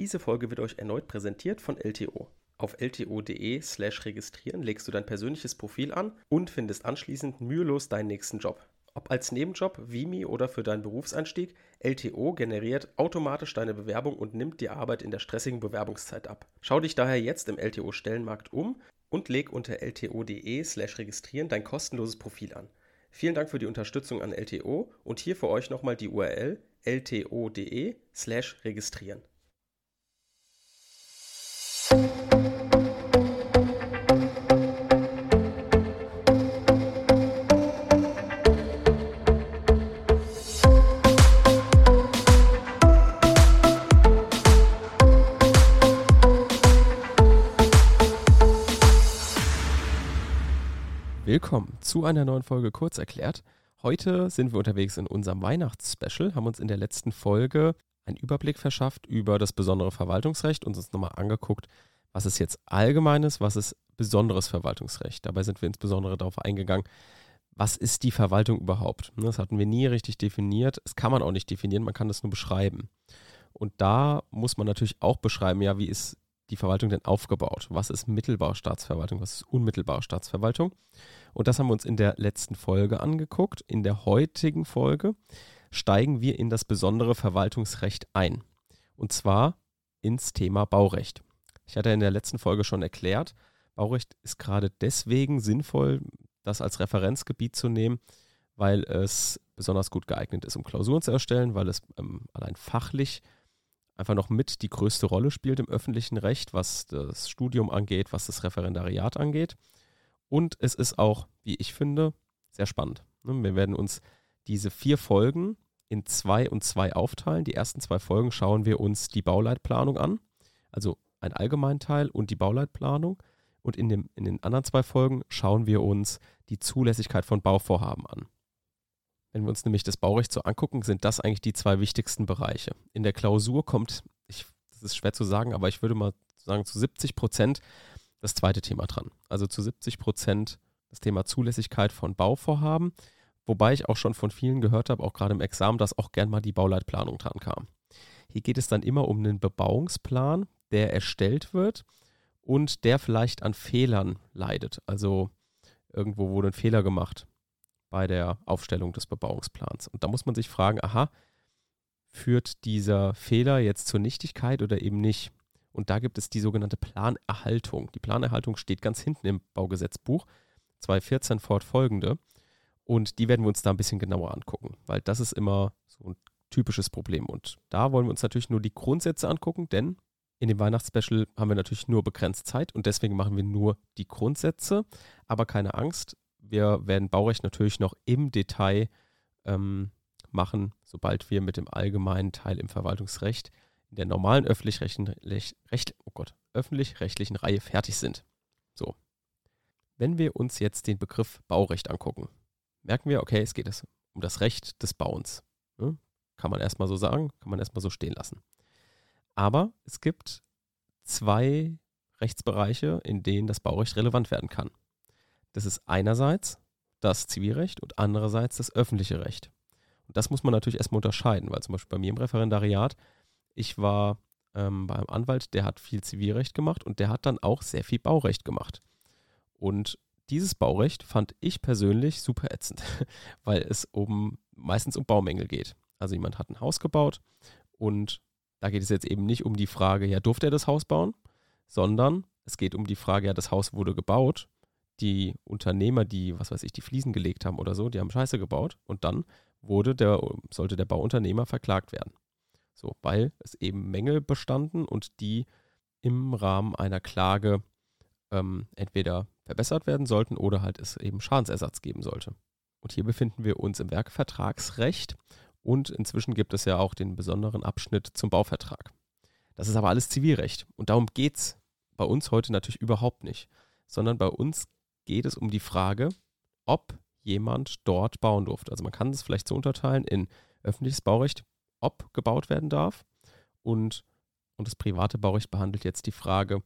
Diese Folge wird euch erneut präsentiert von LTO. Auf lto.de/slash registrieren legst du dein persönliches Profil an und findest anschließend mühelos deinen nächsten Job. Ob als Nebenjob, Vimi oder für deinen Berufseinstieg, LTO generiert automatisch deine Bewerbung und nimmt die Arbeit in der stressigen Bewerbungszeit ab. Schau dich daher jetzt im LTO-Stellenmarkt um und leg unter lto.de/slash registrieren dein kostenloses Profil an. Vielen Dank für die Unterstützung an LTO und hier für euch nochmal die URL lto.de/slash registrieren. Willkommen zu einer neuen Folge Kurz erklärt. Heute sind wir unterwegs in unserem Weihnachtsspecial, haben uns in der letzten Folge einen Überblick verschafft über das besondere Verwaltungsrecht und uns nochmal angeguckt, was ist jetzt allgemeines, was ist besonderes Verwaltungsrecht. Dabei sind wir insbesondere darauf eingegangen, was ist die Verwaltung überhaupt. Das hatten wir nie richtig definiert. Das kann man auch nicht definieren, man kann das nur beschreiben. Und da muss man natürlich auch beschreiben, ja, wie ist die Verwaltung denn aufgebaut? Was ist mittelbare Staatsverwaltung? Was ist unmittelbare Staatsverwaltung? Und das haben wir uns in der letzten Folge angeguckt. In der heutigen Folge steigen wir in das besondere Verwaltungsrecht ein. Und zwar ins Thema Baurecht. Ich hatte in der letzten Folge schon erklärt, Baurecht ist gerade deswegen sinnvoll, das als Referenzgebiet zu nehmen, weil es besonders gut geeignet ist, um Klausuren zu erstellen, weil es ähm, allein fachlich einfach noch mit die größte Rolle spielt im öffentlichen Recht, was das Studium angeht, was das Referendariat angeht. Und es ist auch, wie ich finde, sehr spannend. Ne, wir werden uns diese vier Folgen in zwei und zwei aufteilen. Die ersten zwei Folgen schauen wir uns die Bauleitplanung an, also ein Allgemeinteil und die Bauleitplanung. Und in, dem, in den anderen zwei Folgen schauen wir uns die Zulässigkeit von Bauvorhaben an. Wenn wir uns nämlich das Baurecht so angucken, sind das eigentlich die zwei wichtigsten Bereiche. In der Klausur kommt, ich, das ist schwer zu sagen, aber ich würde mal sagen, zu 70 Prozent das zweite Thema dran. Also zu 70 Prozent das Thema Zulässigkeit von Bauvorhaben, wobei ich auch schon von vielen gehört habe, auch gerade im Examen, dass auch gern mal die Bauleitplanung dran kam. Hier geht es dann immer um einen Bebauungsplan, der erstellt wird und der vielleicht an Fehlern leidet. Also irgendwo wurde ein Fehler gemacht bei der Aufstellung des Bebauungsplans. Und da muss man sich fragen, aha, führt dieser Fehler jetzt zur Nichtigkeit oder eben nicht? Und da gibt es die sogenannte Planerhaltung. Die Planerhaltung steht ganz hinten im Baugesetzbuch, 214 fortfolgende. Und die werden wir uns da ein bisschen genauer angucken, weil das ist immer so ein typisches Problem. Und da wollen wir uns natürlich nur die Grundsätze angucken, denn in dem Weihnachtsspecial haben wir natürlich nur begrenzt Zeit und deswegen machen wir nur die Grundsätze. Aber keine Angst, wir werden Baurecht natürlich noch im Detail ähm, machen, sobald wir mit dem allgemeinen Teil im Verwaltungsrecht in der normalen öffentlich-rechtlichen Recht, oh öffentlich-rechtlichen Reihe fertig sind. So. Wenn wir uns jetzt den Begriff Baurecht angucken, merken wir, okay, es geht um das Recht des Bauens. Ne? Kann man erstmal so sagen, kann man erstmal so stehen lassen. Aber es gibt zwei Rechtsbereiche, in denen das Baurecht relevant werden kann. Das ist einerseits das Zivilrecht und andererseits das öffentliche Recht. Und das muss man natürlich erstmal unterscheiden, weil zum Beispiel bei mir im Referendariat, ich war ähm, beim Anwalt, der hat viel Zivilrecht gemacht und der hat dann auch sehr viel Baurecht gemacht. Und dieses Baurecht fand ich persönlich super ätzend, weil es um meistens um Baumängel geht. Also jemand hat ein Haus gebaut und da geht es jetzt eben nicht um die Frage, ja, durfte er das Haus bauen, sondern es geht um die Frage, ja, das Haus wurde gebaut die Unternehmer, die, was weiß ich, die Fliesen gelegt haben oder so, die haben Scheiße gebaut und dann wurde der, sollte der Bauunternehmer verklagt werden. So, weil es eben Mängel bestanden und die im Rahmen einer Klage ähm, entweder verbessert werden sollten oder halt es eben Schadensersatz geben sollte. Und hier befinden wir uns im Werkvertragsrecht und inzwischen gibt es ja auch den besonderen Abschnitt zum Bauvertrag. Das ist aber alles Zivilrecht und darum geht es bei uns heute natürlich überhaupt nicht, sondern bei uns geht es um die Frage, ob jemand dort bauen durfte. Also man kann es vielleicht so unterteilen in öffentliches Baurecht, ob gebaut werden darf und, und das private Baurecht behandelt jetzt die Frage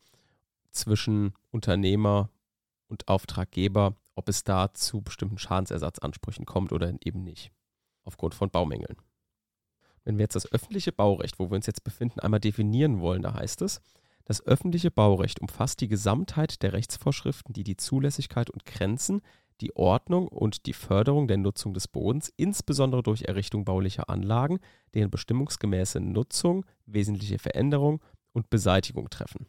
zwischen Unternehmer und Auftraggeber, ob es da zu bestimmten Schadensersatzansprüchen kommt oder eben nicht, aufgrund von Baumängeln. Wenn wir jetzt das öffentliche Baurecht, wo wir uns jetzt befinden, einmal definieren wollen, da heißt es, das öffentliche Baurecht umfasst die Gesamtheit der Rechtsvorschriften, die die Zulässigkeit und Grenzen, die Ordnung und die Förderung der Nutzung des Bodens, insbesondere durch Errichtung baulicher Anlagen, deren bestimmungsgemäße Nutzung, wesentliche Veränderung und Beseitigung treffen.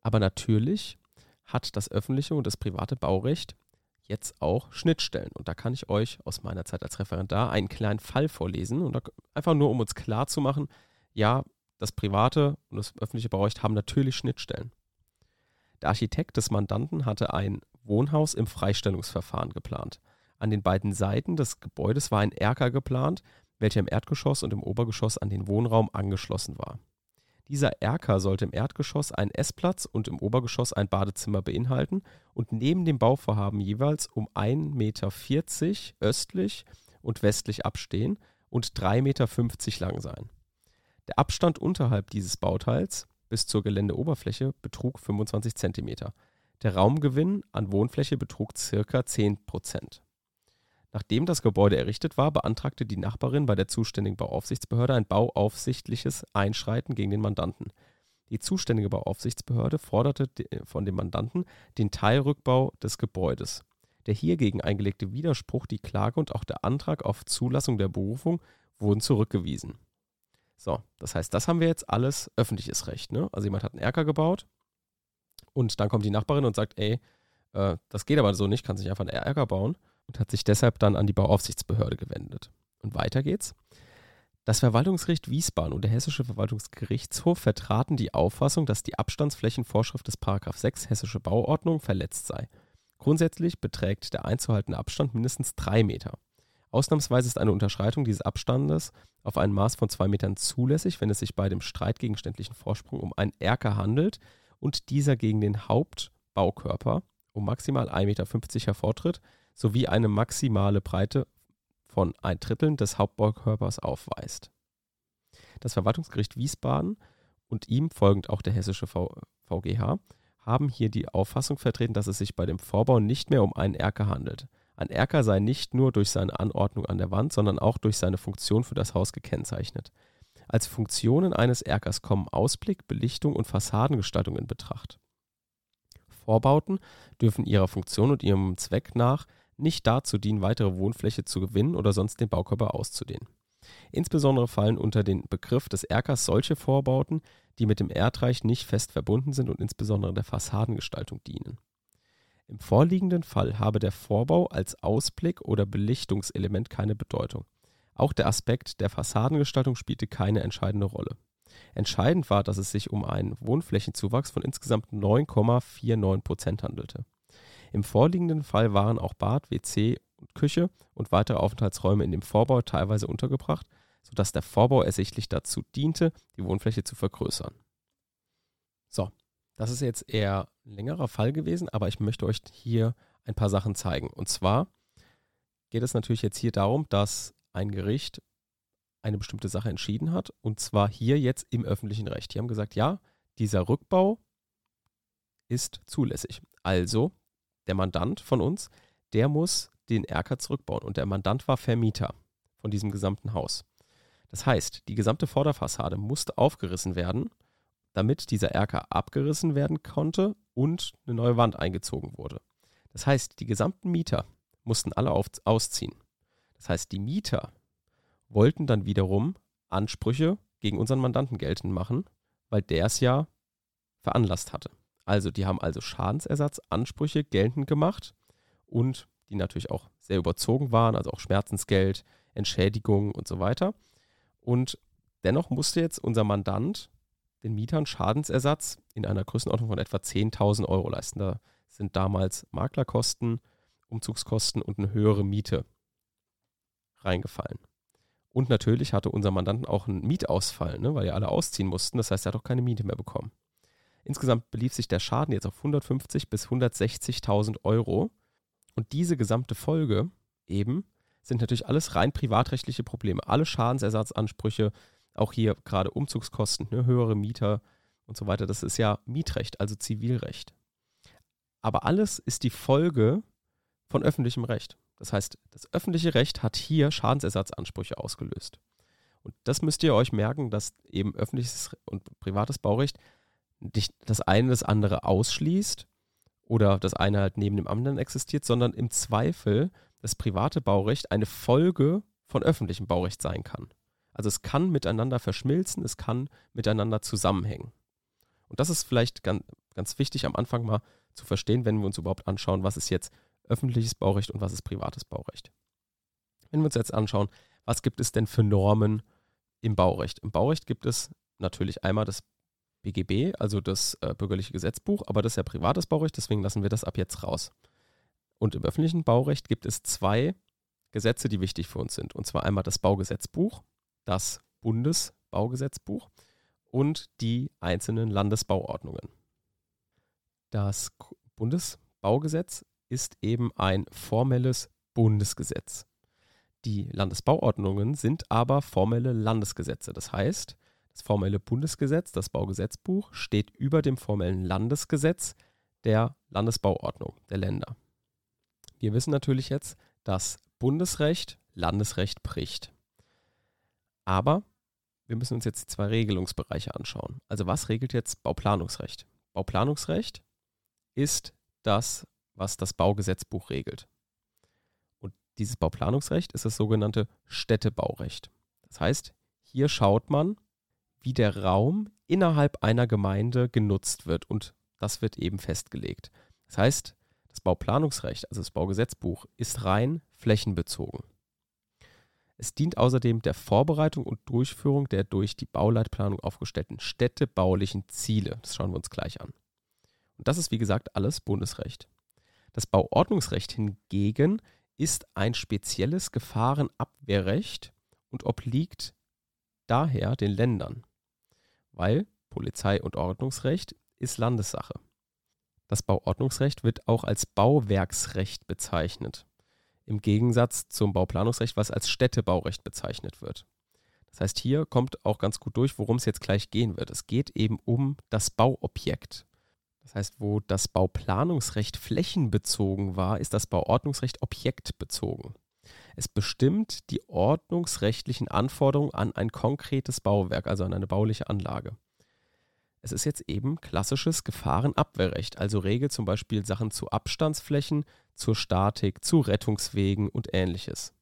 Aber natürlich hat das öffentliche und das private Baurecht jetzt auch Schnittstellen. Und da kann ich euch aus meiner Zeit als Referendar einen kleinen Fall vorlesen. Und einfach nur, um uns klar zu machen, ja, das private und das öffentliche Baurecht haben natürlich Schnittstellen. Der Architekt des Mandanten hatte ein Wohnhaus im Freistellungsverfahren geplant. An den beiden Seiten des Gebäudes war ein Erker geplant, welcher im Erdgeschoss und im Obergeschoss an den Wohnraum angeschlossen war. Dieser Erker sollte im Erdgeschoss einen Essplatz und im Obergeschoss ein Badezimmer beinhalten und neben dem Bauvorhaben jeweils um 1,40 Meter östlich und westlich abstehen und 3,50 Meter lang sein. Der Abstand unterhalb dieses Bauteils bis zur Geländeoberfläche betrug 25 Zentimeter. Der Raumgewinn an Wohnfläche betrug ca. 10 Prozent. Nachdem das Gebäude errichtet war, beantragte die Nachbarin bei der zuständigen Bauaufsichtsbehörde ein bauaufsichtliches Einschreiten gegen den Mandanten. Die zuständige Bauaufsichtsbehörde forderte von dem Mandanten den Teilrückbau des Gebäudes. Der hiergegen eingelegte Widerspruch, die Klage und auch der Antrag auf Zulassung der Berufung wurden zurückgewiesen. So, das heißt, das haben wir jetzt alles öffentliches Recht. Ne? Also jemand hat einen Erker gebaut und dann kommt die Nachbarin und sagt, ey, äh, das geht aber so nicht, kann sich einfach einen Erker bauen und hat sich deshalb dann an die Bauaufsichtsbehörde gewendet. Und weiter geht's. Das Verwaltungsgericht Wiesbaden und der Hessische Verwaltungsgerichtshof vertraten die Auffassung, dass die Abstandsflächenvorschrift des 6 Hessische Bauordnung verletzt sei. Grundsätzlich beträgt der einzuhaltende Abstand mindestens drei Meter. Ausnahmsweise ist eine Unterschreitung dieses Abstandes auf ein Maß von zwei Metern zulässig, wenn es sich bei dem streitgegenständlichen Vorsprung um einen Erker handelt und dieser gegen den Hauptbaukörper um maximal 1,50 Meter hervortritt sowie eine maximale Breite von ein Drittel des Hauptbaukörpers aufweist. Das Verwaltungsgericht Wiesbaden und ihm folgend auch der hessische v VGH haben hier die Auffassung vertreten, dass es sich bei dem Vorbau nicht mehr um einen Erker handelt. Ein Erker sei nicht nur durch seine Anordnung an der Wand, sondern auch durch seine Funktion für das Haus gekennzeichnet. Als Funktionen eines Erkers kommen Ausblick, Belichtung und Fassadengestaltung in Betracht. Vorbauten dürfen ihrer Funktion und ihrem Zweck nach nicht dazu dienen, weitere Wohnfläche zu gewinnen oder sonst den Baukörper auszudehnen. Insbesondere fallen unter den Begriff des Erkers solche Vorbauten, die mit dem Erdreich nicht fest verbunden sind und insbesondere der Fassadengestaltung dienen. Im vorliegenden Fall habe der Vorbau als Ausblick oder Belichtungselement keine Bedeutung. Auch der Aspekt der Fassadengestaltung spielte keine entscheidende Rolle. Entscheidend war, dass es sich um einen Wohnflächenzuwachs von insgesamt 9,49 Prozent handelte. Im vorliegenden Fall waren auch Bad, WC und Küche und weitere Aufenthaltsräume in dem Vorbau teilweise untergebracht, sodass der Vorbau ersichtlich dazu diente, die Wohnfläche zu vergrößern. So, das ist jetzt eher ein längerer Fall gewesen, aber ich möchte euch hier ein paar Sachen zeigen. Und zwar geht es natürlich jetzt hier darum, dass ein Gericht eine bestimmte Sache entschieden hat, und zwar hier jetzt im öffentlichen Recht. Die haben gesagt, ja, dieser Rückbau ist zulässig. Also der Mandant von uns, der muss den Erker zurückbauen. Und der Mandant war Vermieter von diesem gesamten Haus. Das heißt, die gesamte Vorderfassade musste aufgerissen werden, damit dieser Erker abgerissen werden konnte und eine neue Wand eingezogen wurde. Das heißt, die gesamten Mieter mussten alle auf, ausziehen. Das heißt, die Mieter wollten dann wiederum Ansprüche gegen unseren Mandanten geltend machen, weil der es ja veranlasst hatte. Also die haben also Schadensersatzansprüche geltend gemacht und die natürlich auch sehr überzogen waren, also auch Schmerzensgeld, Entschädigung und so weiter. Und dennoch musste jetzt unser Mandant den Mietern Schadensersatz in einer Größenordnung von etwa 10.000 Euro leisten. Da sind damals Maklerkosten, Umzugskosten und eine höhere Miete reingefallen. Und natürlich hatte unser Mandanten auch einen Mietausfall, ne, weil ja alle ausziehen mussten. Das heißt, er hat auch keine Miete mehr bekommen. Insgesamt belief sich der Schaden jetzt auf 150 bis 160.000 Euro. Und diese gesamte Folge eben sind natürlich alles rein privatrechtliche Probleme. Alle Schadensersatzansprüche, auch hier gerade Umzugskosten, ne, höhere Mieter und so weiter, das ist ja Mietrecht, also Zivilrecht. Aber alles ist die Folge von öffentlichem Recht. Das heißt, das öffentliche Recht hat hier Schadensersatzansprüche ausgelöst. Und das müsst ihr euch merken, dass eben öffentliches und privates Baurecht nicht das eine das andere ausschließt oder das eine halt neben dem anderen existiert, sondern im Zweifel das private Baurecht eine Folge von öffentlichem Baurecht sein kann. Also es kann miteinander verschmilzen, es kann miteinander zusammenhängen. Und das ist vielleicht ganz, ganz wichtig am Anfang mal zu verstehen, wenn wir uns überhaupt anschauen, was ist jetzt öffentliches Baurecht und was ist privates Baurecht. Wenn wir uns jetzt anschauen, was gibt es denn für Normen im Baurecht? Im Baurecht gibt es natürlich einmal das BGB, also das äh, bürgerliche Gesetzbuch, aber das ist ja privates Baurecht, deswegen lassen wir das ab jetzt raus. Und im öffentlichen Baurecht gibt es zwei Gesetze, die wichtig für uns sind. Und zwar einmal das Baugesetzbuch, das Bundesbaugesetzbuch und die einzelnen Landesbauordnungen. Das Bundesbaugesetz ist eben ein formelles Bundesgesetz. Die Landesbauordnungen sind aber formelle Landesgesetze. Das heißt, das formelle Bundesgesetz, das Baugesetzbuch, steht über dem formellen Landesgesetz der Landesbauordnung der Länder. Wir wissen natürlich jetzt, dass Bundesrecht Landesrecht bricht. Aber wir müssen uns jetzt zwei Regelungsbereiche anschauen. Also was regelt jetzt Bauplanungsrecht? Bauplanungsrecht ist das, was das Baugesetzbuch regelt. Und dieses Bauplanungsrecht ist das sogenannte Städtebaurecht. Das heißt, hier schaut man, wie der Raum innerhalb einer Gemeinde genutzt wird und das wird eben festgelegt. Das heißt, das Bauplanungsrecht, also das Baugesetzbuch, ist rein flächenbezogen. Es dient außerdem der Vorbereitung und Durchführung der durch die Bauleitplanung aufgestellten städtebaulichen Ziele. Das schauen wir uns gleich an. Und das ist, wie gesagt, alles Bundesrecht. Das Bauordnungsrecht hingegen ist ein spezielles Gefahrenabwehrrecht und obliegt daher den Ländern, weil Polizei- und Ordnungsrecht ist Landessache. Das Bauordnungsrecht wird auch als Bauwerksrecht bezeichnet, im Gegensatz zum Bauplanungsrecht, was als Städtebaurecht bezeichnet wird. Das heißt, hier kommt auch ganz gut durch, worum es jetzt gleich gehen wird. Es geht eben um das Bauobjekt. Das heißt, wo das Bauplanungsrecht flächenbezogen war, ist das Bauordnungsrecht objektbezogen. Es bestimmt die ordnungsrechtlichen Anforderungen an ein konkretes Bauwerk, also an eine bauliche Anlage. Es ist jetzt eben klassisches Gefahrenabwehrrecht, also regelt zum Beispiel Sachen zu Abstandsflächen, zur Statik, zu Rettungswegen und ähnliches.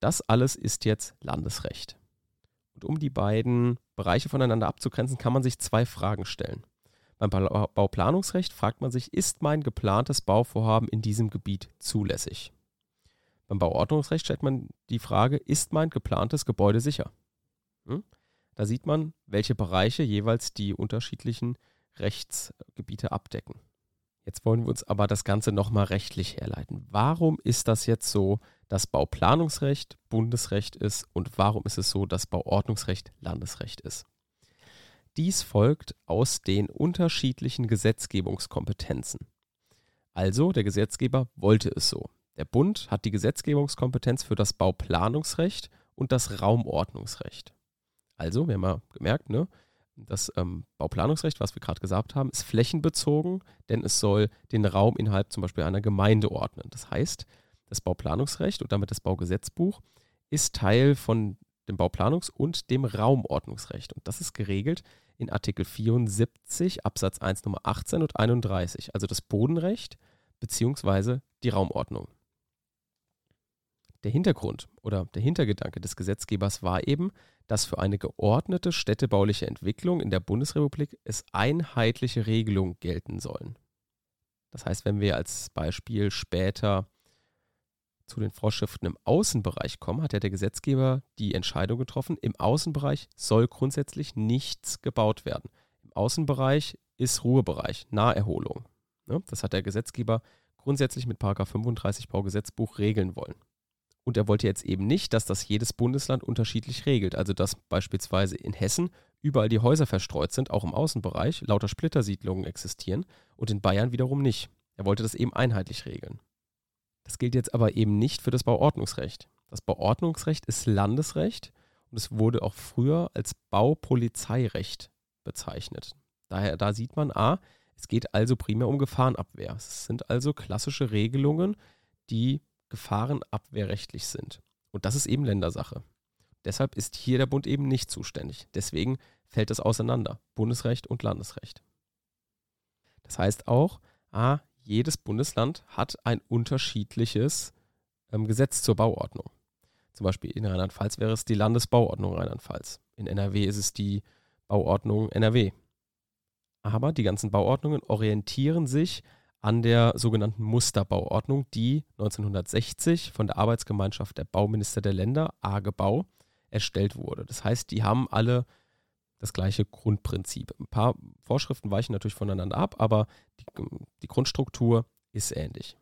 Das alles ist jetzt Landesrecht. Und um die beiden Bereiche voneinander abzugrenzen, kann man sich zwei Fragen stellen. Beim Bauplanungsrecht fragt man sich, ist mein geplantes Bauvorhaben in diesem Gebiet zulässig? Beim Bauordnungsrecht stellt man die Frage, ist mein geplantes Gebäude sicher? Hm? Da sieht man, welche Bereiche jeweils die unterschiedlichen Rechtsgebiete abdecken. Jetzt wollen wir uns aber das Ganze nochmal rechtlich herleiten. Warum ist das jetzt so, dass Bauplanungsrecht Bundesrecht ist und warum ist es so, dass Bauordnungsrecht Landesrecht ist? Dies folgt aus den unterschiedlichen Gesetzgebungskompetenzen. Also, der Gesetzgeber wollte es so. Der Bund hat die Gesetzgebungskompetenz für das Bauplanungsrecht und das Raumordnungsrecht. Also, wir haben ja gemerkt, ne, das ähm, Bauplanungsrecht, was wir gerade gesagt haben, ist flächenbezogen, denn es soll den Raum innerhalb zum Beispiel einer Gemeinde ordnen. Das heißt, das Bauplanungsrecht und damit das Baugesetzbuch ist Teil von dem Bauplanungs- und dem Raumordnungsrecht. Und das ist geregelt in Artikel 74 Absatz 1 Nummer 18 und 31, also das Bodenrecht bzw. die Raumordnung. Der Hintergrund oder der Hintergedanke des Gesetzgebers war eben, dass für eine geordnete städtebauliche Entwicklung in der Bundesrepublik es einheitliche Regelungen gelten sollen. Das heißt, wenn wir als Beispiel später zu den Vorschriften im Außenbereich kommen, hat ja der Gesetzgeber die Entscheidung getroffen, im Außenbereich soll grundsätzlich nichts gebaut werden. Im Außenbereich ist Ruhebereich, Naherholung. Ne? Das hat der Gesetzgeber grundsätzlich mit 35 Baugesetzbuch regeln wollen. Und er wollte jetzt eben nicht, dass das jedes Bundesland unterschiedlich regelt. Also dass beispielsweise in Hessen überall die Häuser verstreut sind, auch im Außenbereich, lauter Splittersiedlungen existieren und in Bayern wiederum nicht. Er wollte das eben einheitlich regeln. Das gilt jetzt aber eben nicht für das Bauordnungsrecht. Das Bauordnungsrecht ist Landesrecht und es wurde auch früher als Baupolizeirecht bezeichnet. Daher, da sieht man, a, es geht also primär um Gefahrenabwehr. Es sind also klassische Regelungen, die gefahrenabwehrrechtlich sind. Und das ist eben Ländersache. Deshalb ist hier der Bund eben nicht zuständig. Deswegen fällt es auseinander, Bundesrecht und Landesrecht. Das heißt auch, ah, jedes Bundesland hat ein unterschiedliches ähm, Gesetz zur Bauordnung. Zum Beispiel in Rheinland-Pfalz wäre es die Landesbauordnung Rheinland-Pfalz. In NRW ist es die Bauordnung NRW. Aber die ganzen Bauordnungen orientieren sich an der sogenannten Musterbauordnung, die 1960 von der Arbeitsgemeinschaft der Bauminister der Länder, AGEBau, erstellt wurde. Das heißt, die haben alle das gleiche Grundprinzip. Ein paar Vorschriften weichen natürlich voneinander ab, aber die, die Grundstruktur ist ähnlich.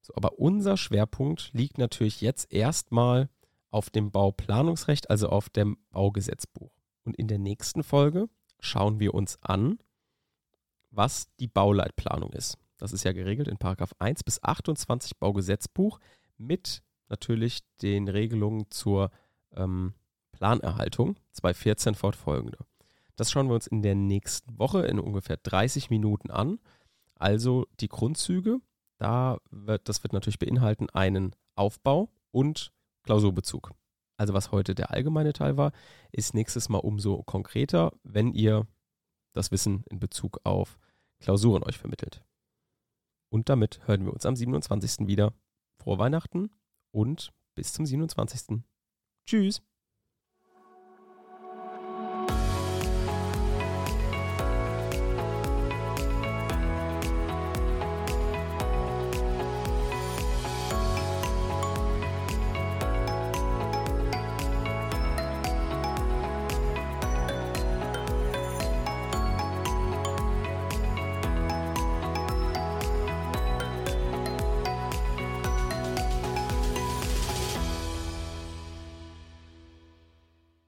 So, aber unser Schwerpunkt liegt natürlich jetzt erstmal auf dem Bauplanungsrecht, also auf dem Baugesetzbuch. Und in der nächsten Folge schauen wir uns an, was die Bauleitplanung ist. Das ist ja geregelt in 1 bis 28 Baugesetzbuch mit natürlich den Regelungen zur ähm, Planerhaltung 214 fortfolgende. Das schauen wir uns in der nächsten Woche in ungefähr 30 Minuten an. Also die Grundzüge, da wird, das wird natürlich beinhalten einen Aufbau und Klausurbezug. Also was heute der allgemeine Teil war, ist nächstes Mal umso konkreter, wenn ihr das Wissen in Bezug auf Klausuren euch vermittelt. Und damit hören wir uns am 27. wieder. Frohe Weihnachten und bis zum 27. Tschüss.